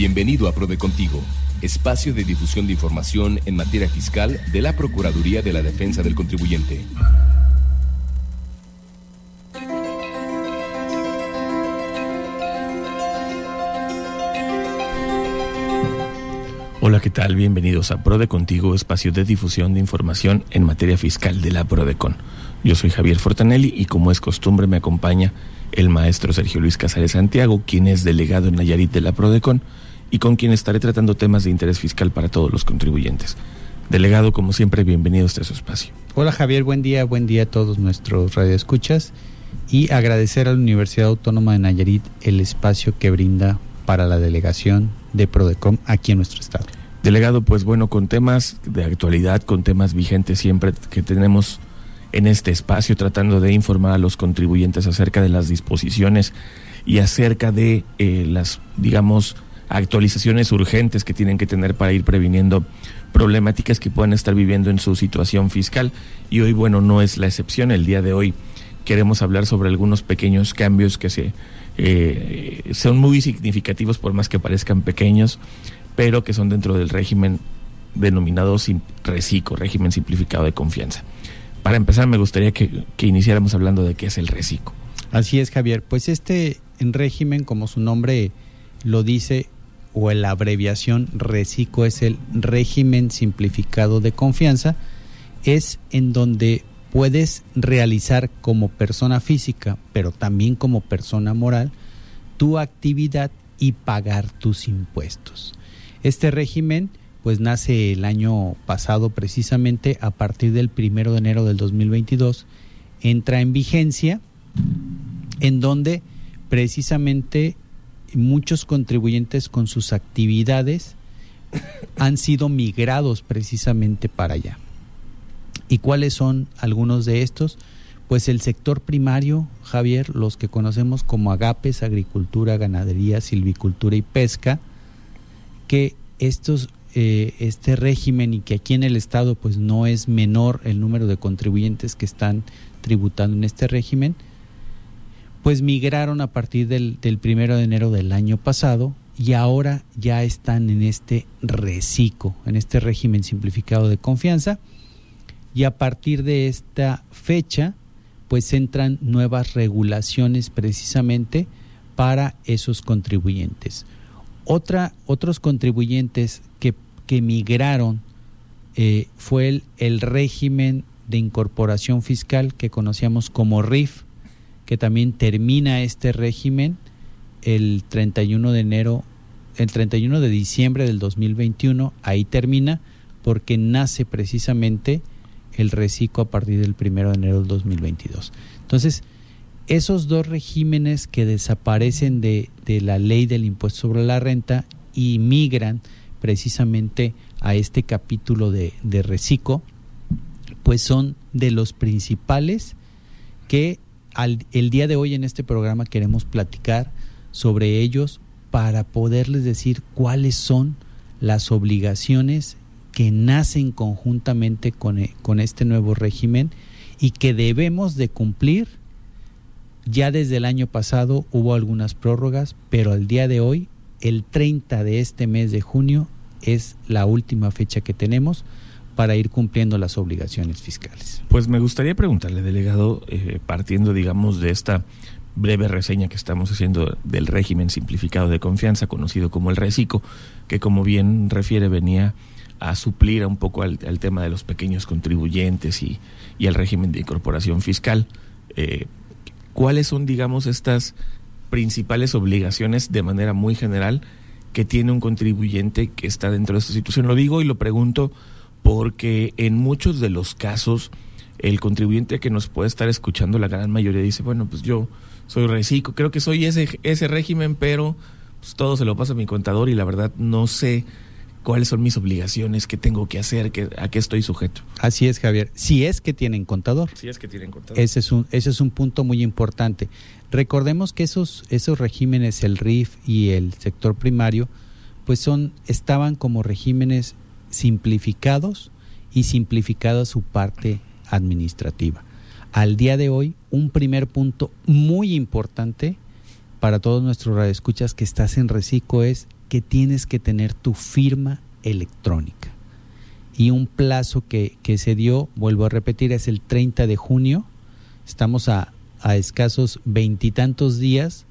Bienvenido a Prode Contigo, espacio de difusión de información en materia fiscal de la Procuraduría de la Defensa del Contribuyente. Hola, ¿qué tal? Bienvenidos a Prode Contigo, espacio de difusión de información en materia fiscal de la Prodecon. Yo soy Javier Fortanelli y como es costumbre me acompaña el maestro Sergio Luis Casares Santiago, quien es delegado en Nayarit de la Prodecon y con quien estaré tratando temas de interés fiscal para todos los contribuyentes. Delegado, como siempre, bienvenido a este espacio. Hola Javier, buen día, buen día a todos nuestros radioescuchas y agradecer a la Universidad Autónoma de Nayarit el espacio que brinda para la delegación de Prodecom aquí en nuestro estado. Delegado, pues bueno, con temas de actualidad, con temas vigentes siempre que tenemos en este espacio, tratando de informar a los contribuyentes acerca de las disposiciones y acerca de eh, las, digamos, actualizaciones urgentes que tienen que tener para ir previniendo problemáticas que puedan estar viviendo en su situación fiscal. Y hoy, bueno, no es la excepción. El día de hoy queremos hablar sobre algunos pequeños cambios que se eh, son muy significativos por más que parezcan pequeños, pero que son dentro del régimen denominado RECICO, régimen simplificado de confianza. Para empezar, me gustaría que, iniciáramos hablando de qué es el RECICO. Así es, Javier. Pues este régimen, como su nombre lo dice, o la abreviación RECICO es el régimen simplificado de confianza, es en donde puedes realizar como persona física, pero también como persona moral, tu actividad y pagar tus impuestos. Este régimen pues nace el año pasado precisamente a partir del primero de enero del 2022, entra en vigencia en donde precisamente muchos contribuyentes con sus actividades han sido migrados precisamente para allá. ¿Y cuáles son algunos de estos? Pues el sector primario, Javier, los que conocemos como agapes, agricultura, ganadería, silvicultura y pesca, que estos, eh, este régimen y que aquí en el Estado pues no es menor el número de contribuyentes que están tributando en este régimen, pues migraron a partir del, del primero de enero del año pasado y ahora ya están en este reciclo, en este régimen simplificado de confianza y a partir de esta fecha pues entran nuevas regulaciones precisamente para esos contribuyentes. Otra, otros contribuyentes que, que migraron eh, fue el, el régimen de incorporación fiscal que conocíamos como RIF, que también termina este régimen el 31 de enero, el 31 de diciembre del 2021, ahí termina porque nace precisamente el reciclo a partir del 1 de enero del 2022. Entonces, esos dos regímenes que desaparecen de, de la ley del impuesto sobre la renta y migran precisamente a este capítulo de, de reciclo, pues son de los principales que al, el día de hoy en este programa queremos platicar sobre ellos para poderles decir cuáles son las obligaciones que nacen conjuntamente con, e, con este nuevo régimen y que debemos de cumplir. Ya desde el año pasado hubo algunas prórrogas, pero al día de hoy, el 30 de este mes de junio, es la última fecha que tenemos para ir cumpliendo las obligaciones fiscales. Pues me gustaría preguntarle, delegado, eh, partiendo, digamos, de esta breve reseña que estamos haciendo del régimen simplificado de confianza, conocido como el RECICO, que como bien refiere venía a suplir un poco al, tema de los pequeños contribuyentes y, y al régimen de incorporación fiscal. Eh, ¿Cuáles son, digamos, estas principales obligaciones de manera muy general que tiene un contribuyente que está dentro de esta situación? Lo digo y lo pregunto porque en muchos de los casos el contribuyente que nos puede estar escuchando, la gran mayoría dice, bueno, pues yo soy reciclo, creo que soy ese, ese régimen, pero pues todo se lo pasa a mi contador y la verdad no sé cuáles son mis obligaciones, qué tengo que hacer, qué, a qué estoy sujeto. Así es, Javier. Si es que tienen contador. Si es que tienen contador. Ese es un, ese es un punto muy importante. Recordemos que esos, esos regímenes, el RIF y el sector primario, pues son, estaban como regímenes simplificados y simplificada su parte administrativa. Al día de hoy, un primer punto muy importante para todos nuestros radioescuchas que estás en Recico es que tienes que tener tu firma electrónica. Y un plazo que, que se dio, vuelvo a repetir, es el 30 de junio. Estamos a, a escasos veintitantos días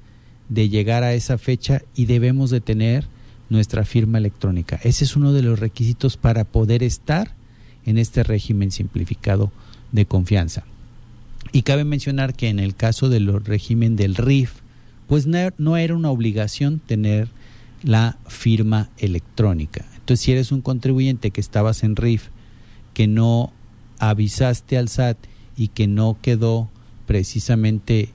de llegar a esa fecha y debemos de tener nuestra firma electrónica. Ese es uno de los requisitos para poder estar en este régimen simplificado de confianza. Y cabe mencionar que en el caso del régimen del RIF, pues no era una obligación tener la firma electrónica. Entonces, si eres un contribuyente que estabas en RIF, que no avisaste al SAT y que no quedó precisamente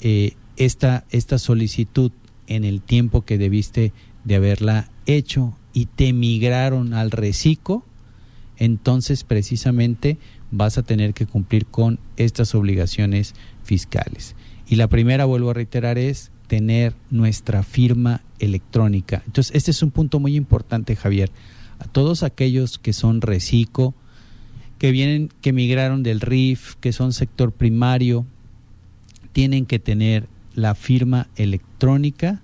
eh, esta, esta solicitud en el tiempo que debiste de haberla hecho y te migraron al reciclo, entonces precisamente vas a tener que cumplir con estas obligaciones fiscales. Y la primera, vuelvo a reiterar, es tener nuestra firma electrónica. Entonces, este es un punto muy importante, Javier. A todos aquellos que son reciclo, que vienen, que migraron del RIF, que son sector primario, tienen que tener la firma electrónica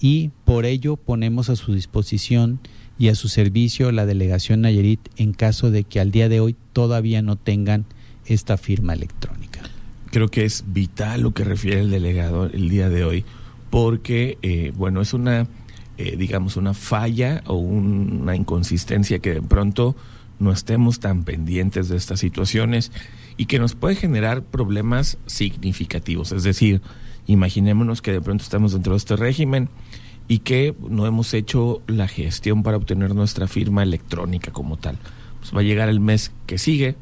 y por ello ponemos a su disposición y a su servicio la delegación Nayarit en caso de que al día de hoy todavía no tengan esta firma electrónica. Creo que es vital lo que refiere el delegado el día de hoy, porque, eh, bueno, es una, eh, digamos, una falla o una inconsistencia que de pronto no estemos tan pendientes de estas situaciones y que nos puede generar problemas significativos. Es decir, imaginémonos que de pronto estamos dentro de este régimen y que no hemos hecho la gestión para obtener nuestra firma electrónica como tal. Pues va a llegar el mes que sigue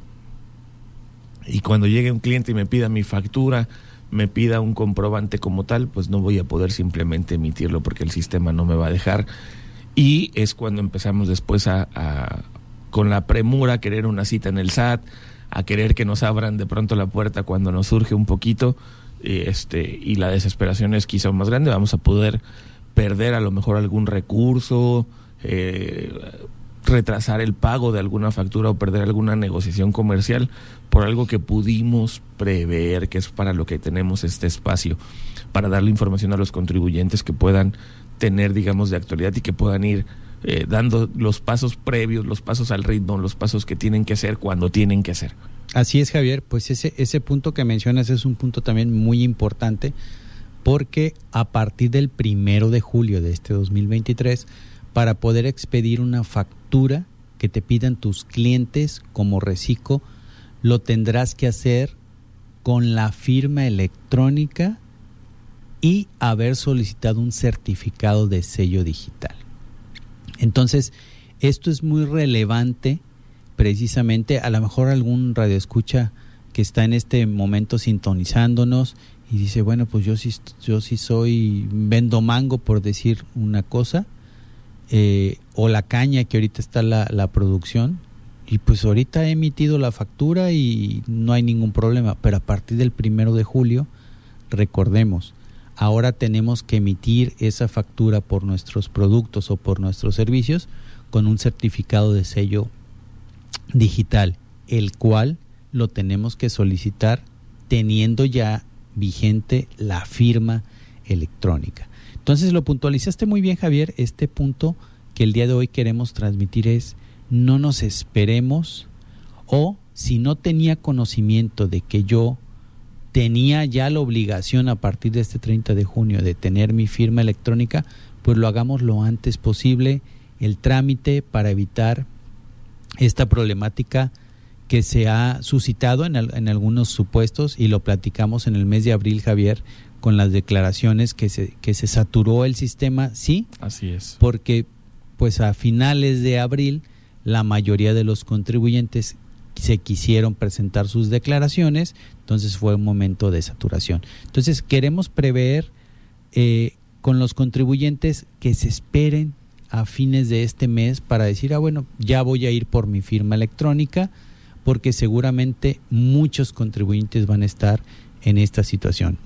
y cuando llegue un cliente y me pida mi factura, me pida un comprobante como tal, pues no voy a poder simplemente emitirlo porque el sistema no me va a dejar. Y es cuando empezamos después a, con la premura a querer una cita en el SAT, a querer que nos abran de pronto la puerta cuando nos surge un poquito, este, y la desesperación es quizá más grande, vamos a poder perder a lo mejor algún recurso, eh, retrasar el pago de alguna factura o perder alguna negociación comercial por algo que pudimos prever, que es para lo que tenemos este espacio, para darle información a los contribuyentes que puedan tener, digamos, de actualidad y que puedan ir eh, dando los pasos previos, los pasos al ritmo, los pasos que tienen que hacer cuando tienen que hacer. Así es, Javier, pues ese, ese punto que mencionas es un punto también muy importante porque a partir del primero de julio de este 2023, para poder expedir una factura que te pidan tus clientes como reciclo, lo tendrás que hacer con la firma electrónica y haber solicitado un certificado de sello digital. Entonces, esto es muy relevante precisamente, a lo mejor algún radioescucha que está en este momento sintonizándonos y dice, bueno, pues yo sí, yo sí soy, vendo mango por decir una cosa, eh, o la caña que ahorita está la, la producción, y pues ahorita he emitido la factura y no hay ningún problema, pero a partir del primero de julio, recordemos, ahora tenemos que emitir esa factura por nuestros productos o por nuestros servicios con un certificado de sello digital, el cual lo tenemos que solicitar teniendo ya vigente la firma electrónica. Entonces lo puntualizaste muy bien Javier, este punto que el día de hoy queremos transmitir es no nos esperemos o si no tenía conocimiento de que yo tenía ya la obligación a partir de este 30 de junio de tener mi firma electrónica, pues lo hagamos lo antes posible, el trámite para evitar esta problemática que se ha suscitado en, en, algunos supuestos y lo platicamos en el mes de abril, Javier, con las declaraciones que se, que se saturó el sistema, sí. Así es. Porque pues a finales de abril la mayoría de los contribuyentes se quisieron presentar sus declaraciones, entonces fue un momento de saturación. Entonces queremos prever eh, con los contribuyentes que se esperen a fines de este mes para decir, ah, bueno, ya voy a ir por mi firma electrónica, porque seguramente muchos contribuyentes van a estar en esta situación.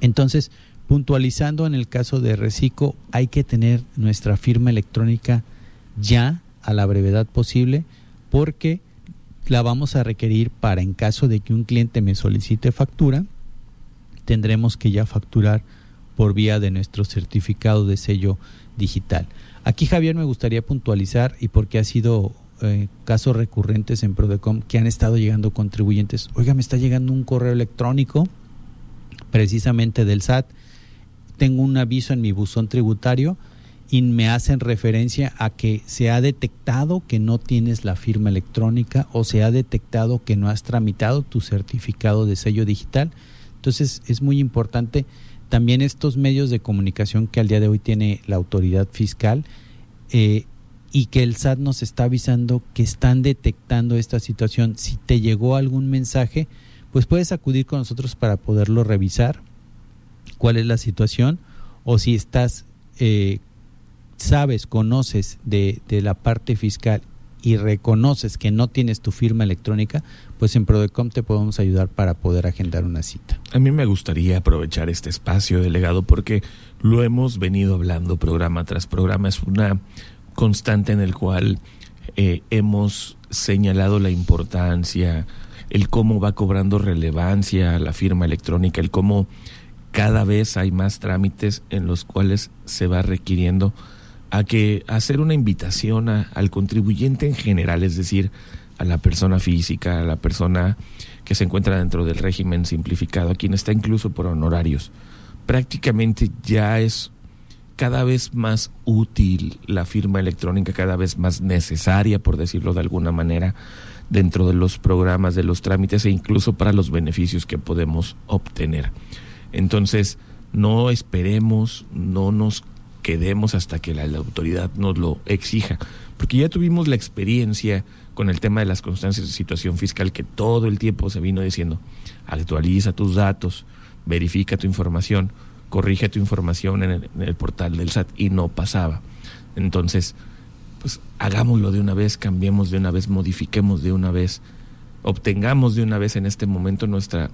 Entonces, puntualizando en el caso de Recico, hay que tener nuestra firma electrónica ya a la brevedad posible porque la vamos a requerir para en caso de que un cliente me solicite factura, tendremos que ya facturar por vía de nuestro certificado de sello digital. Aquí Javier me gustaría puntualizar y porque ha sido eh, casos recurrentes en Prodecom que han estado llegando contribuyentes. Oiga, me está llegando un correo electrónico precisamente del SAT. Tengo un aviso en mi buzón tributario y me hacen referencia a que se ha detectado que no tienes la firma electrónica o se ha detectado que no has tramitado tu certificado de sello digital. Entonces es muy importante también estos medios de comunicación que al día de hoy tiene la autoridad fiscal eh, y que el SAT nos está avisando que están detectando esta situación. Si te llegó algún mensaje, pues puedes acudir con nosotros para poderlo revisar, cuál es la situación, o si estás eh, sabes, conoces de, de, la parte fiscal y reconoces que no tienes tu firma electrónica, pues en Prodecom te podemos ayudar para poder agendar una cita. A mí me gustaría aprovechar este espacio, delegado, porque lo hemos venido hablando programa tras programa. Es una constante en el cual eh, hemos señalado la importancia, el cómo va cobrando relevancia la firma electrónica, el cómo cada vez hay más trámites en los cuales se va requiriendo a que hacer una invitación al contribuyente en general, es decir, a la persona física, a la persona que se encuentra dentro del régimen simplificado, a quien está incluso por honorarios. Prácticamente ya es cada vez más útil la firma electrónica, cada vez más necesaria, por decirlo de alguna manera, dentro de los programas, de los trámites e incluso para los beneficios que podemos obtener. Entonces, no esperemos, no nos quedemos hasta que la, autoridad nos lo exija, porque ya tuvimos la experiencia con el tema de las constancias de situación fiscal que todo el tiempo se vino diciendo, actualiza tus datos, verifica tu información, corrige tu información en el, en el portal del SAT y no pasaba. Entonces, pues hagámoslo de una vez, cambiemos de una vez, modifiquemos de una vez, obtengamos de una vez en este momento nuestra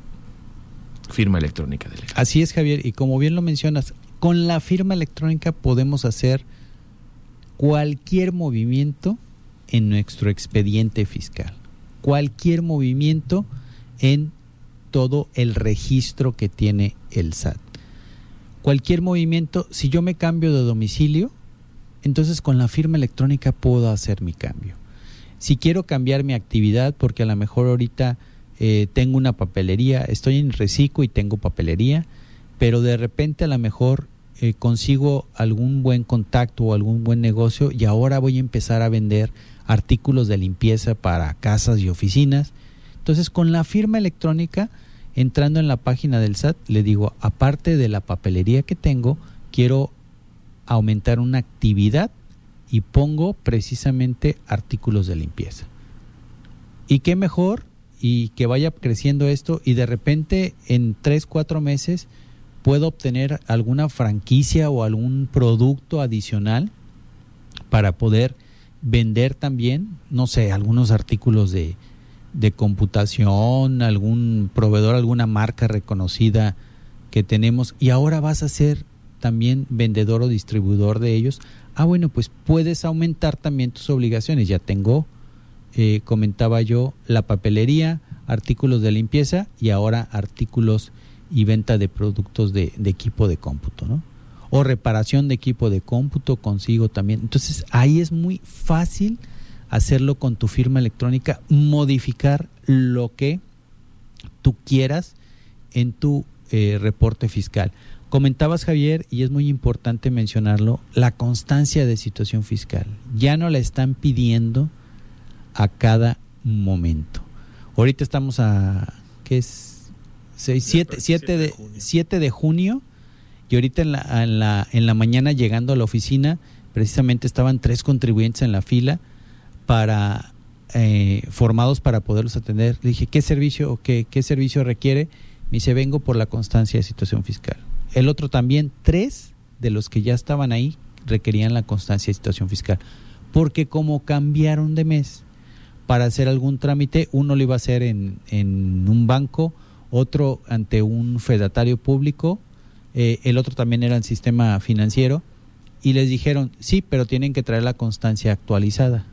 firma electrónica. Así es, Javier, y como bien lo mencionas, con la firma electrónica podemos hacer cualquier movimiento en nuestro expediente fiscal, cualquier movimiento en todo el registro que tiene el SAT. Cualquier movimiento, si yo me cambio de domicilio, entonces con la firma electrónica puedo hacer mi cambio. Si quiero cambiar mi actividad, porque a lo mejor ahorita eh, tengo una papelería, estoy en reciclo y tengo papelería, pero de repente a lo mejor eh, consigo algún buen contacto o algún buen negocio y ahora voy a empezar a vender artículos de limpieza para casas y oficinas. Entonces, con la firma electrónica, entrando en la página del SAT, le digo, aparte de la papelería que tengo, quiero aumentar una actividad y pongo precisamente artículos de limpieza. Y qué mejor y que vaya creciendo esto y de repente en tres, cuatro meses puedo obtener alguna franquicia o algún producto adicional para poder vender también, no sé, algunos artículos de, de computación, algún proveedor, alguna marca reconocida que tenemos y ahora vas a ser también vendedor o distribuidor de ellos. Ah, bueno, pues puedes aumentar también tus obligaciones. Ya tengo, eh, comentaba yo, la papelería, artículos de limpieza y ahora artículos y venta de productos de, equipo de cómputo, ¿no? O reparación de equipo de cómputo consigo también. Entonces ahí es muy fácil hacerlo con tu firma electrónica, modificar lo que tú quieras en tu eh, reporte fiscal. Comentabas, Javier, y es muy importante mencionarlo, la constancia de situación fiscal. Ya no la están pidiendo a cada momento. Ahorita estamos a, ¿qué es? 7, 7, de, 7 de junio y ahorita en la, en, la, en la mañana llegando a la oficina, precisamente estaban tres contribuyentes en la fila para eh, formados para poderlos atender. Le dije, ¿qué servicio o qué, qué servicio requiere? Me dice, vengo por la constancia de situación fiscal. El otro también, tres de los que ya estaban ahí requerían la constancia de situación fiscal. Porque como cambiaron de mes para hacer algún trámite, uno lo iba a hacer en, en un banco, otro ante un fedatario público, eh, el otro también era el sistema financiero, y les dijeron, sí, pero tienen que traer la constancia actualizada.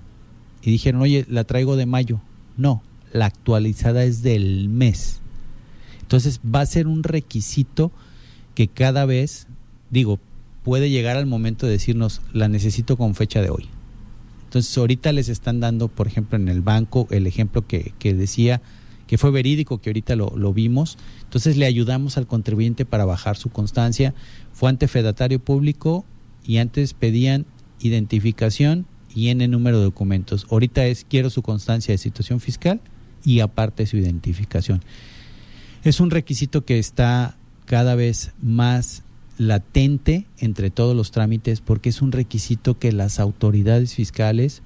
Y dijeron, oye, la traigo de mayo. No, la actualizada es del mes. Entonces va a ser un requisito que cada vez digo, puede llegar al momento de decirnos, la necesito con fecha de hoy. Entonces, ahorita les están dando, por ejemplo, en el banco, el ejemplo que, que decía, que fue verídico, que ahorita lo, lo, vimos. Entonces, le ayudamos al contribuyente para bajar su constancia. Fue ante fedatario público y antes pedían identificación y el número de documentos. Ahorita es quiero su constancia de situación fiscal y aparte su identificación. Es un requisito que está cada vez más latente entre todos los trámites porque es un requisito que las autoridades fiscales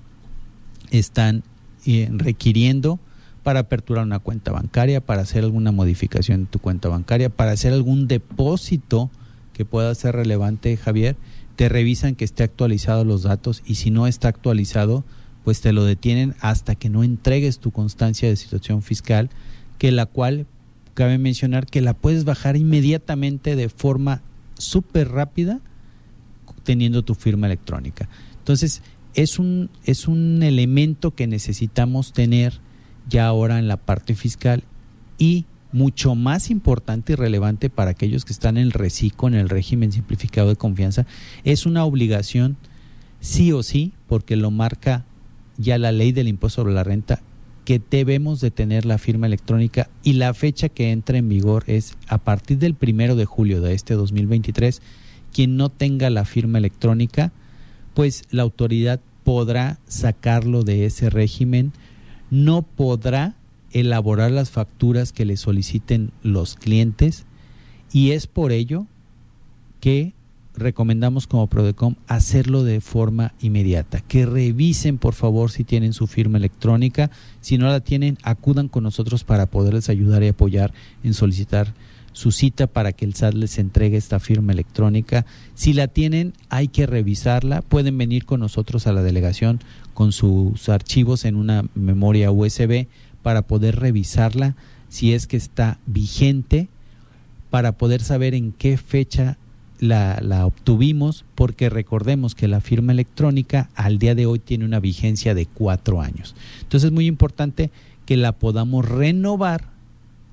están eh, requiriendo para aperturar una cuenta bancaria, para hacer alguna modificación en tu cuenta bancaria, para hacer algún depósito que pueda ser relevante, Javier, te revisan que esté actualizado los datos y si no está actualizado, pues te lo detienen hasta que no entregues tu constancia de situación fiscal, que la cual cabe mencionar que la puedes bajar inmediatamente de forma súper rápida teniendo tu firma electrónica. Entonces, es un, es un elemento que necesitamos tener ya ahora en la parte fiscal y mucho más importante y relevante para aquellos que están en el RECICO, en el régimen simplificado de confianza, es una obligación sí o sí, porque lo marca ya la ley del impuesto sobre la renta, que debemos de tener la firma electrónica y la fecha que entra en vigor es a partir del primero de julio de este 2023. Quien no tenga la firma electrónica, pues la autoridad podrá sacarlo de ese régimen, no podrá elaborar las facturas que le soliciten los clientes y es por ello que recomendamos como Prodecom hacerlo de forma inmediata. Que revisen por favor si tienen su firma electrónica. Si no la tienen, acudan con nosotros para poderles ayudar y apoyar en solicitar su cita para que el SAT les entregue esta firma electrónica. Si la tienen, hay que revisarla. Pueden venir con nosotros a la delegación con sus archivos en una memoria USB para poder revisarla si es que está vigente, para poder saber en qué fecha la, la, obtuvimos, porque recordemos que la firma electrónica al día de hoy tiene una vigencia de cuatro años. Entonces es muy importante que la podamos renovar,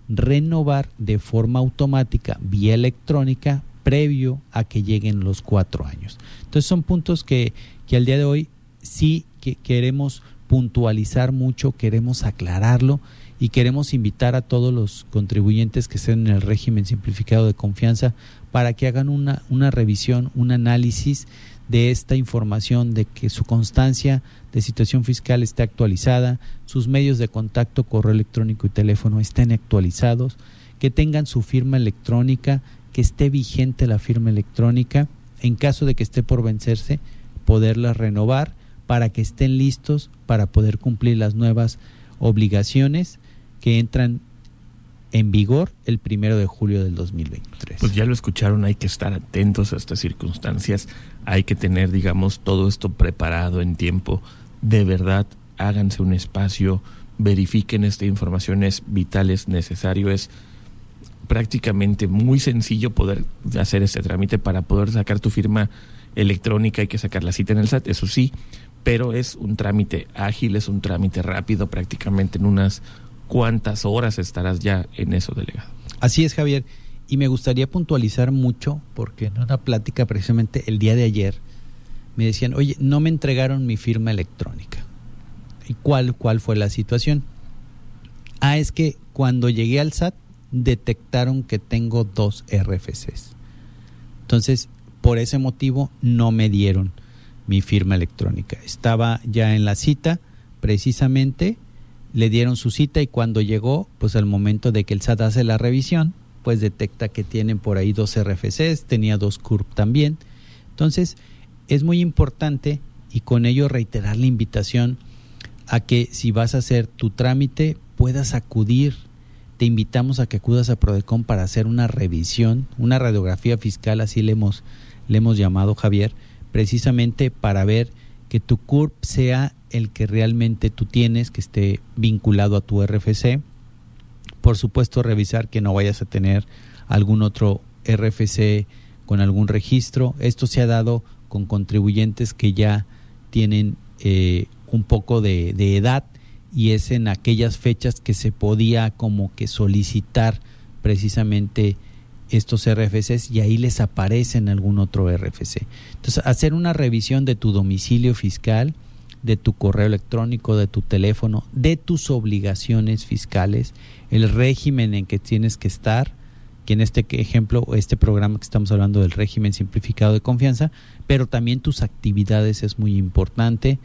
renovar de forma automática, vía electrónica, previo a que lleguen los cuatro años. Entonces son puntos que, que al día de hoy sí que queremos puntualizar mucho, queremos aclararlo y queremos invitar a todos los contribuyentes que estén en el régimen simplificado de confianza para que hagan una, una revisión, un análisis de esta información, de que su constancia de situación fiscal esté actualizada, sus medios de contacto, correo electrónico y teléfono estén actualizados, que tengan su firma electrónica, que esté vigente la firma electrónica, en caso de que esté por vencerse, poderla renovar para que estén listos para poder cumplir las nuevas obligaciones que entran en vigor el primero de julio del 2023. Pues ya lo escucharon, hay que estar atentos a estas circunstancias, hay que tener, digamos, todo esto preparado en tiempo. De verdad, háganse un espacio, verifiquen esta información, es vital, es necesario, es prácticamente muy sencillo poder hacer este trámite para poder sacar tu firma electrónica, hay que sacar la cita en el SAT, eso sí, pero es un trámite ágil, es un trámite rápido, prácticamente en unas cuantas horas estarás ya en eso, delegado. Así es, Javier. Y me gustaría puntualizar mucho, porque en una plática precisamente el día de ayer me decían, oye, no me entregaron mi firma electrónica. ¿Y cuál, cuál fue la situación? Ah, es que cuando llegué al SAT detectaron que tengo dos RFCs. Entonces, por ese motivo no me dieron mi firma electrónica. Estaba ya en la cita, precisamente le dieron su cita y cuando llegó, pues al momento de que el SAT hace la revisión, pues detecta que tienen por ahí dos RFCs, tenía dos CURP también. Entonces, es muy importante y con ello reiterar la invitación a que si vas a hacer tu trámite puedas acudir. Te invitamos a que acudas a Prodecon para hacer una revisión, una radiografía fiscal, así le hemos, le hemos llamado Javier, precisamente para ver que tu CURP sea el que realmente tú tienes, que esté vinculado a tu RFC. Por supuesto, revisar que no vayas a tener algún otro RFC con algún registro. Esto se ha dado con contribuyentes que ya tienen eh, un poco de, de edad y es en aquellas fechas que se podía como que solicitar precisamente estos RFCs y ahí les aparece en algún otro RFC. Entonces, hacer una revisión de tu domicilio fiscal, de tu correo electrónico, de tu teléfono, de tus obligaciones fiscales, el régimen en que tienes que estar, que en este ejemplo, este programa que estamos hablando del régimen simplificado de confianza, pero también tus actividades es muy importante,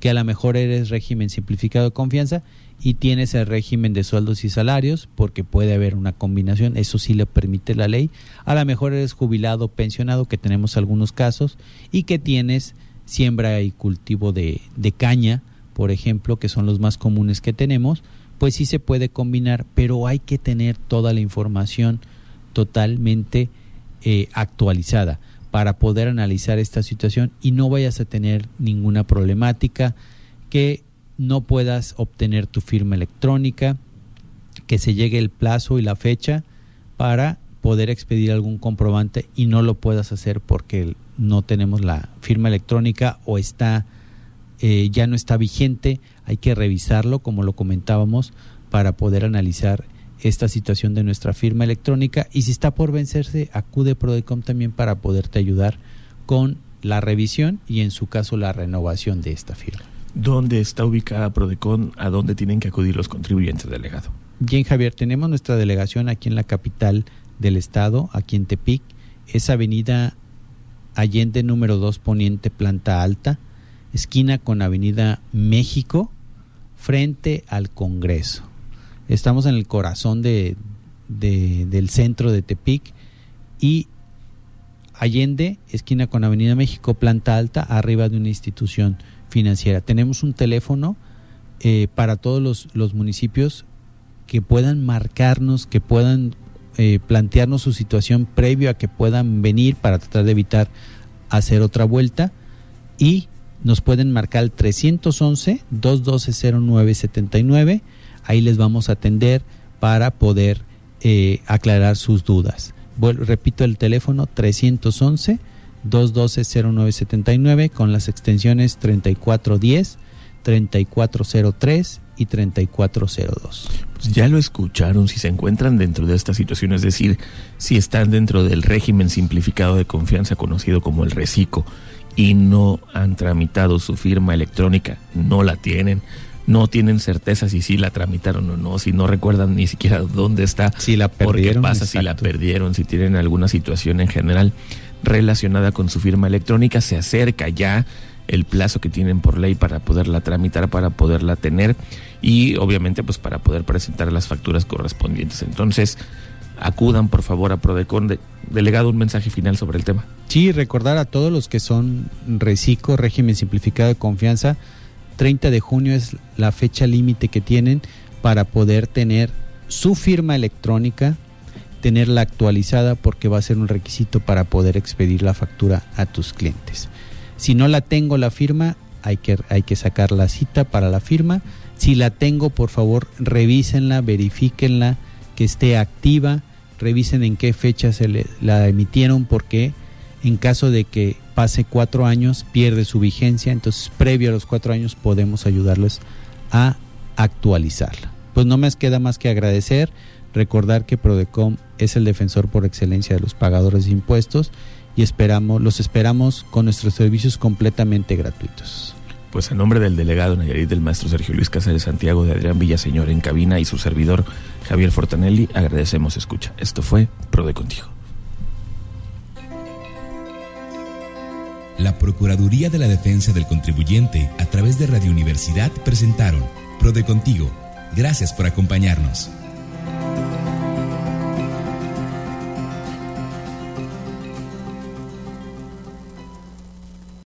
que a lo mejor eres régimen simplificado de confianza y tienes el régimen de sueldos y salarios, porque puede haber una combinación, eso sí le permite la ley. A lo mejor eres jubilado, pensionado, que tenemos algunos casos, y que tienes siembra y cultivo de, caña, por ejemplo, que son los más comunes que tenemos, pues sí se puede combinar, pero hay que tener toda la información totalmente eh, actualizada para poder analizar esta situación y no vayas a tener ninguna problemática, que no puedas obtener tu firma electrónica, que se llegue el plazo y la fecha para poder expedir algún comprobante y no lo puedas hacer porque no tenemos la firma electrónica o está eh, ya no está vigente, hay que revisarlo como lo comentábamos para poder analizar esta situación de nuestra firma electrónica y si está por vencerse acude Prodecom también para poderte ayudar con la revisión y en su caso la renovación de esta firma. ¿Dónde está ubicada Prodecon? ¿A dónde tienen que acudir los contribuyentes delegado? Bien, Javier, tenemos nuestra delegación aquí en la capital del estado, aquí en Tepic. Es Avenida Allende número 2 Poniente Planta Alta, esquina con Avenida México, frente al Congreso. Estamos en el corazón de, del centro de Tepic y Allende, esquina con Avenida México, planta alta, arriba de una institución financiera. Tenemos un teléfono eh, para todos los, los, municipios que puedan marcarnos, que puedan eh, plantearnos su situación previo a que puedan venir para tratar de evitar hacer otra vuelta. Y nos pueden marcar el 311 212 0979 ahí les vamos a atender para poder eh, aclarar sus dudas. Repito el teléfono 311 212-0979 con las extensiones 3410, 3403 y 3402. Pues ya lo escucharon, si se encuentran dentro de esta situación, es decir, si están dentro del régimen simplificado de confianza conocido como el RECICO y no han tramitado su firma electrónica, no la tienen, no tienen certeza si sí la tramitaron o no, si no recuerdan ni siquiera dónde está, si la perdieron, qué pasa si la perdieron, si tienen alguna situación en general relacionada con su firma electrónica. Se acerca ya el plazo que tienen por ley para poderla tramitar, para poderla tener y obviamente pues para poder presentar las facturas correspondientes. Entonces, acudan por favor a Prodecon. delegado, un mensaje final sobre el tema. Sí, recordar a todos los que son reciclo, régimen simplificado de confianza, 30 de junio es la fecha límite que tienen para poder tener su firma electrónica tenerla actualizada porque va a ser un requisito para poder expedir la factura a tus clientes. Si no la tengo la firma, hay que, hay que sacar la cita para la firma. Si la tengo, por favor, revísenla, verifíquenla, que esté activa, revisen en qué fecha se la emitieron, porque en caso de que pase cuatro años, pierde su vigencia, entonces previo a los cuatro años podemos ayudarles a actualizarla. Pues no me queda más que agradecer Recordar que Prodecom es el defensor por excelencia de los pagadores de impuestos y esperamos, los esperamos con nuestros servicios completamente gratuitos. Pues a nombre del delegado Nayarit del maestro Sergio Luis Cáceres Santiago, de Adrián Villaseñor en cabina y su servidor Javier Fortanelli, agradecemos escucha. Esto fue Prode Contigo. La Procuraduría de la Defensa del Contribuyente a través de Radio Universidad presentaron Prode Contigo. Gracias por acompañarnos.